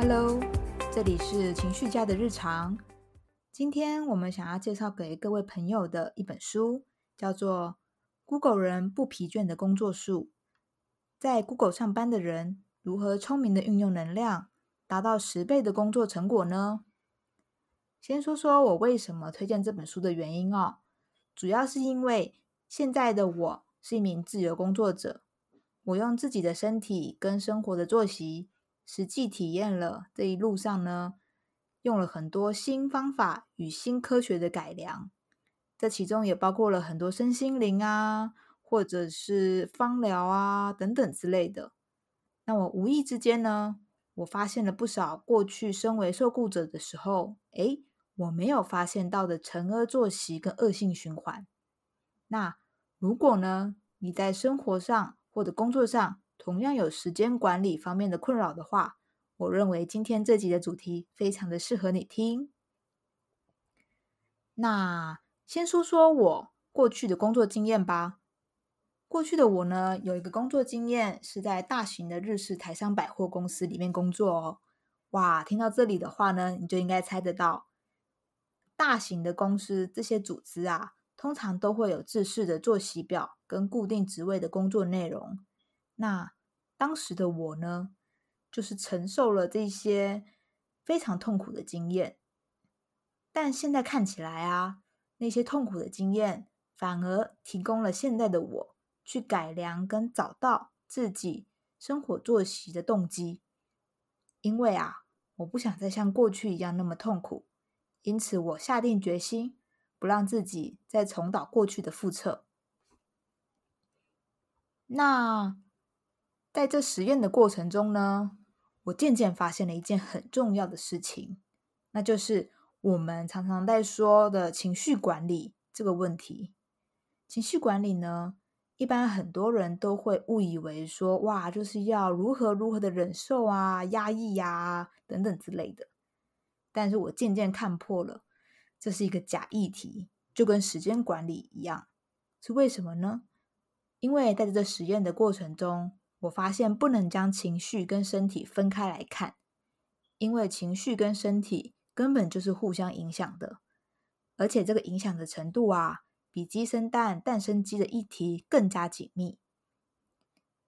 Hello，这里是情绪家的日常。今天我们想要介绍给各位朋友的一本书，叫做《Google 人不疲倦的工作术》。在 Google 上班的人如何聪明的运用能量，达到十倍的工作成果呢？先说说我为什么推荐这本书的原因哦，主要是因为现在的我是一名自由工作者，我用自己的身体跟生活的作息。实际体验了这一路上呢，用了很多新方法与新科学的改良，这其中也包括了很多身心灵啊，或者是芳疗啊等等之类的。那我无意之间呢，我发现了不少过去身为受雇者的时候，诶，我没有发现到的沉疴作息跟恶性循环。那如果呢，你在生活上或者工作上，同样有时间管理方面的困扰的话，我认为今天这集的主题非常的适合你听。那先说说我过去的工作经验吧。过去的我呢，有一个工作经验是在大型的日式台商百货公司里面工作哦。哇，听到这里的话呢，你就应该猜得到，大型的公司这些组织啊，通常都会有制式的作息表跟固定职位的工作内容。那当时的我呢，就是承受了这些非常痛苦的经验，但现在看起来啊，那些痛苦的经验反而提供了现在的我去改良跟找到自己生活作息的动机。因为啊，我不想再像过去一样那么痛苦，因此我下定决心不让自己再重蹈过去的覆辙。那。在这实验的过程中呢，我渐渐发现了一件很重要的事情，那就是我们常常在说的情绪管理这个问题。情绪管理呢，一般很多人都会误以为说，哇，就是要如何如何的忍受啊、压抑呀等等之类的。但是我渐渐看破了，这是一个假议题，就跟时间管理一样。是为什么呢？因为在这实验的过程中。我发现不能将情绪跟身体分开来看，因为情绪跟身体根本就是互相影响的，而且这个影响的程度啊，比鸡生蛋、蛋生鸡的议题更加紧密。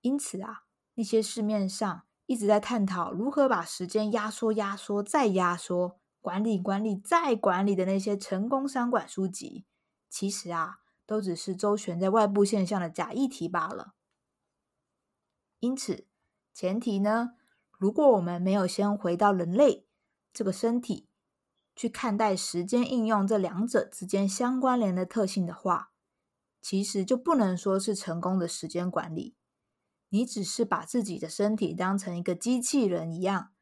因此啊，那些市面上一直在探讨如何把时间压缩、压缩再压缩、管理、管理再管理的那些成功商管书籍，其实啊，都只是周旋在外部现象的假议题罢了。因此，前提呢，如果我们没有先回到人类这个身体去看待时间应用这两者之间相关联的特性的话，其实就不能说是成功的时间管理。你只是把自己的身体当成一个机器人一样，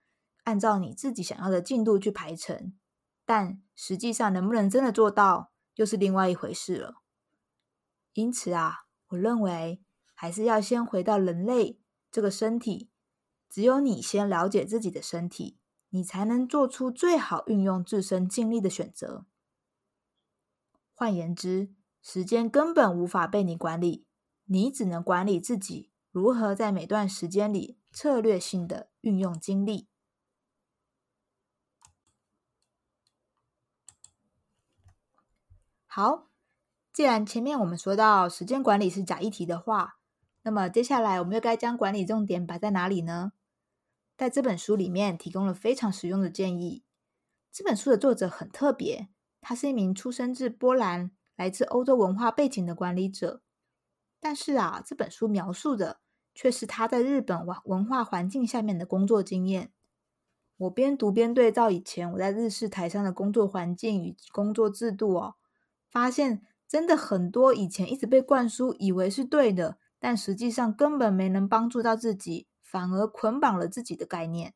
按照你自己想要的进度去排程，但实际上能不能真的做到，又是另外一回事了。因此啊，我认为还是要先回到人类。这个身体，只有你先了解自己的身体，你才能做出最好运用自身精力的选择。换言之，时间根本无法被你管理，你只能管理自己如何在每段时间里策略性的运用精力。好，既然前面我们说到时间管理是假议题的话。那么接下来，我们又该将管理重点摆在哪里呢？在这本书里面提供了非常实用的建议。这本书的作者很特别，他是一名出生自波兰、来自欧洲文化背景的管理者。但是啊，这本书描述的却是他在日本文文化环境下面的工作经验。我边读边对照以前我在日式台上的工作环境与工作制度哦，发现真的很多以前一直被灌输以为是对的。但实际上根本没能帮助到自己，反而捆绑了自己的概念。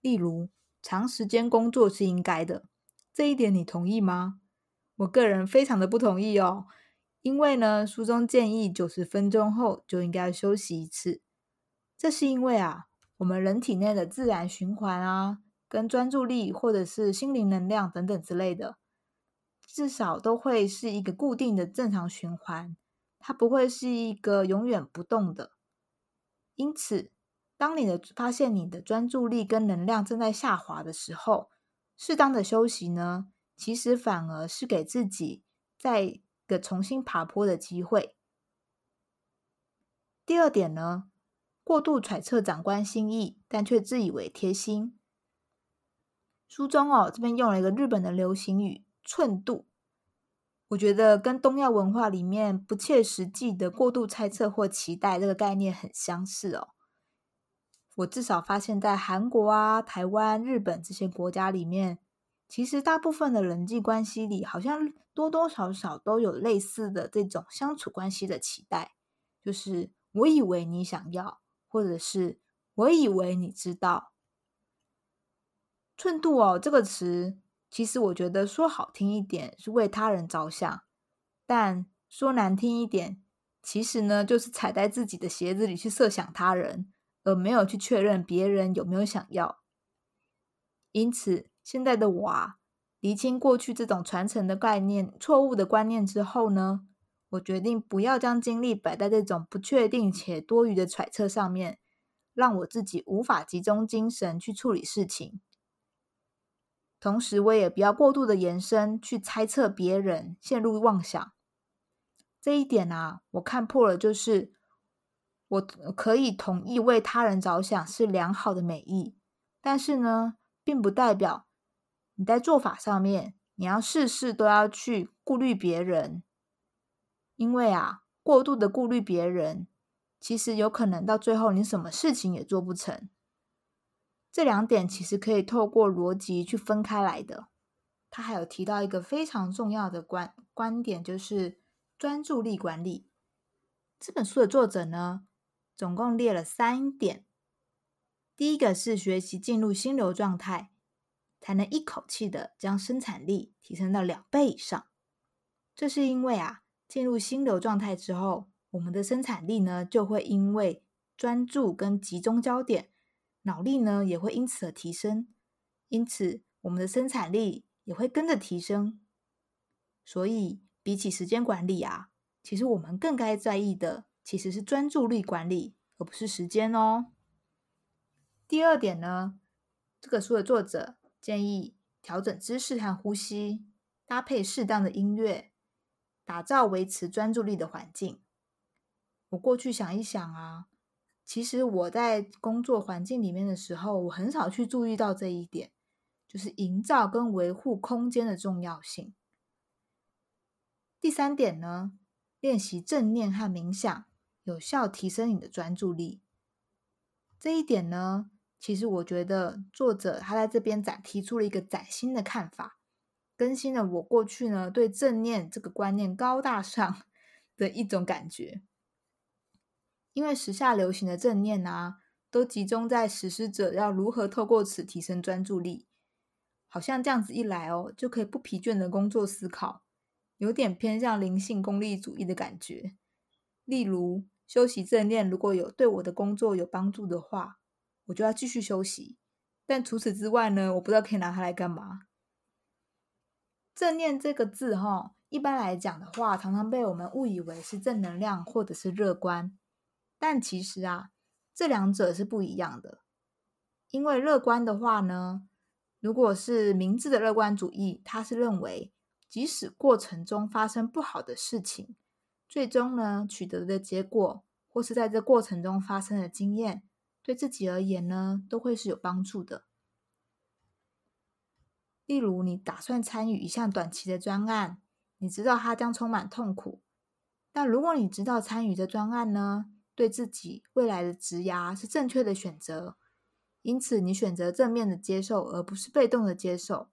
例如，长时间工作是应该的，这一点你同意吗？我个人非常的不同意哦。因为呢，书中建议九十分钟后就应该休息一次。这是因为啊，我们人体内的自然循环啊，跟专注力或者是心灵能量等等之类的，至少都会是一个固定的正常循环。它不会是一个永远不动的，因此当你的发现你的专注力跟能量正在下滑的时候，适当的休息呢，其实反而是给自己再个重新爬坡的机会。第二点呢，过度揣测长官心意，但却自以为贴心。书中哦，这边用了一个日本的流行语“寸度”，我觉得跟东亚文化里面不切实际的过度猜测或期待这个概念很相似哦。我至少发现，在韩国啊、台湾、日本这些国家里面，其实大部分的人际关系里，好像多多少少都有类似的这种相处关系的期待，就是我以为你想要，或者是我以为你知道。寸度哦，这个词，其实我觉得说好听一点是为他人着想，但说难听一点，其实呢，就是踩在自己的鞋子里去设想他人。而没有去确认别人有没有想要，因此现在的我啊，厘清过去这种传承的概念、错误的观念之后呢，我决定不要将精力摆在这种不确定且多余的揣测上面，让我自己无法集中精神去处理事情。同时，我也不要过度的延伸去猜测别人，陷入妄想。这一点啊，我看破了，就是。我可以同意为他人着想是良好的美意，但是呢，并不代表你在做法上面你要事事都要去顾虑别人，因为啊，过度的顾虑别人，其实有可能到最后你什么事情也做不成。这两点其实可以透过逻辑去分开来的。他还有提到一个非常重要的观观点，就是专注力管理。这本书的作者呢？总共列了三点，第一个是学习进入心流状态，才能一口气的将生产力提升到两倍以上。这是因为啊，进入心流状态之后，我们的生产力呢就会因为专注跟集中焦点，脑力呢也会因此而提升，因此我们的生产力也会跟着提升。所以比起时间管理啊，其实我们更该在意的。其实是专注力管理，而不是时间哦。第二点呢，这个书的作者建议调整姿势和呼吸，搭配适当的音乐，打造维持专注力的环境。我过去想一想啊，其实我在工作环境里面的时候，我很少去注意到这一点，就是营造跟维护空间的重要性。第三点呢，练习正念和冥想。有效提升你的专注力，这一点呢，其实我觉得作者他在这边展提出了一个崭新的看法，更新了我过去呢对正念这个观念高大上的一种感觉。因为时下流行的正念啊，都集中在实施者要如何透过此提升专注力，好像这样子一来哦，就可以不疲倦的工作思考，有点偏向灵性功利主义的感觉，例如。休息正念如果有对我的工作有帮助的话，我就要继续休息。但除此之外呢，我不知道可以拿它来干嘛。正念这个字，哈，一般来讲的话，常常被我们误以为是正能量或者是乐观。但其实啊，这两者是不一样的。因为乐观的话呢，如果是明智的乐观主义，他是认为即使过程中发生不好的事情。最终呢，取得的结果，或是在这过程中发生的经验，对自己而言呢，都会是有帮助的。例如，你打算参与一项短期的专案，你知道它将充满痛苦，但如果你知道参与的专案呢，对自己未来的职涯是正确的选择，因此你选择正面的接受，而不是被动的接受。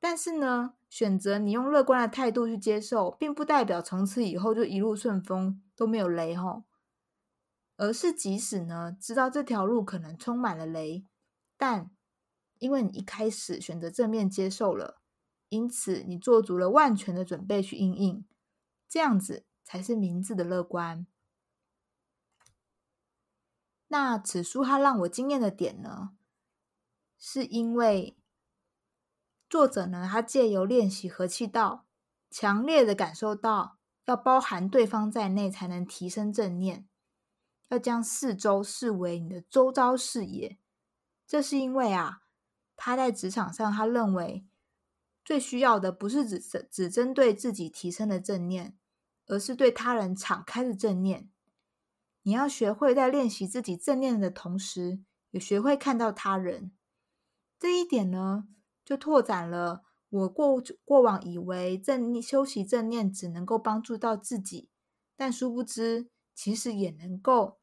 但是呢，选择你用乐观的态度去接受，并不代表从此以后就一路顺风都没有雷吼，而是即使呢知道这条路可能充满了雷，但因为你一开始选择正面接受了，因此你做足了万全的准备去应应，这样子才是明智的乐观。那此书它让我惊艳的点呢，是因为。作者呢，他借由练习和气道，强烈的感受到要包含对方在内才能提升正念，要将四周视为你的周遭视野。这是因为啊，他在职场上，他认为最需要的不是只只针对自己提升的正念，而是对他人敞开的正念。你要学会在练习自己正念的同时，也学会看到他人。这一点呢，就拓展了我过过往以为正修习正念只能够帮助到自己，但殊不知，其实也能够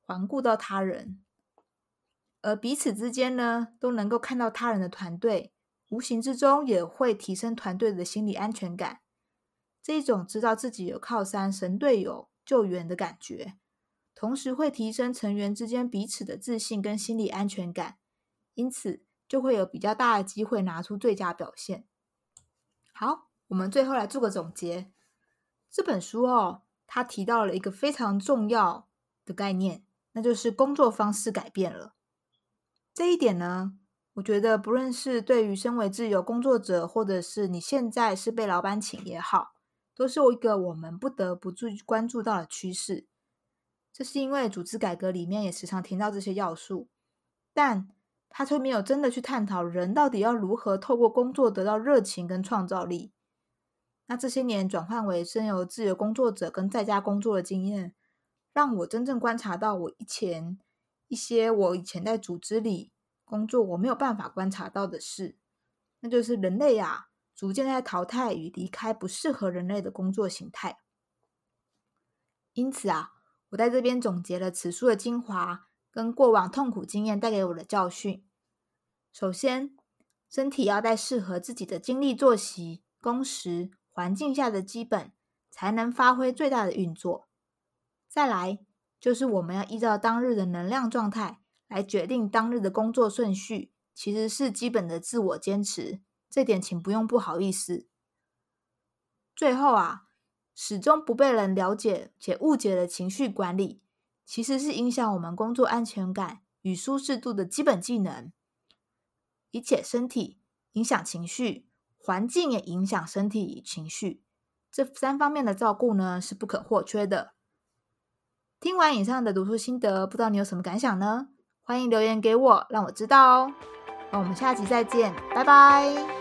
环顾到他人。而彼此之间呢，都能够看到他人的团队，无形之中也会提升团队的心理安全感。这一种知道自己有靠山、神队友救援的感觉，同时会提升成员之间彼此的自信跟心理安全感，因此就会有比较大的机会拿出最佳表现。好，我们最后来做个总结。这本书哦，它提到了一个非常重要的概念，那就是工作方式改变了。这一点呢，我觉得不论是对于身为自由工作者，或者是你现在是被老板请也好，都是一个我们不得不注关注到的趋势。这是因为组织改革里面也时常听到这些要素，但他却没有真的去探讨人到底要如何透过工作得到热情跟创造力。那这些年转换为身由自由工作者跟在家工作的经验，让我真正观察到我以前。一些我以前在组织里工作，我没有办法观察到的事，那就是人类啊，逐渐在淘汰与离开不适合人类的工作形态。因此啊，我在这边总结了此书的精华跟过往痛苦经验带给我的教训。首先，身体要在适合自己的精力、作息、工时、环境下的基本，才能发挥最大的运作。再来。就是我们要依照当日的能量状态来决定当日的工作顺序，其实是基本的自我坚持，这点请不用不好意思。最后啊，始终不被人了解且误解的情绪管理，其实是影响我们工作安全感与舒适度的基本技能。一切身体影响情绪，环境也影响身体与情绪，这三方面的照顾呢是不可或缺的。听完以上的读书心得，不知道你有什么感想呢？欢迎留言给我，让我知道哦。那我们下期再见，拜拜。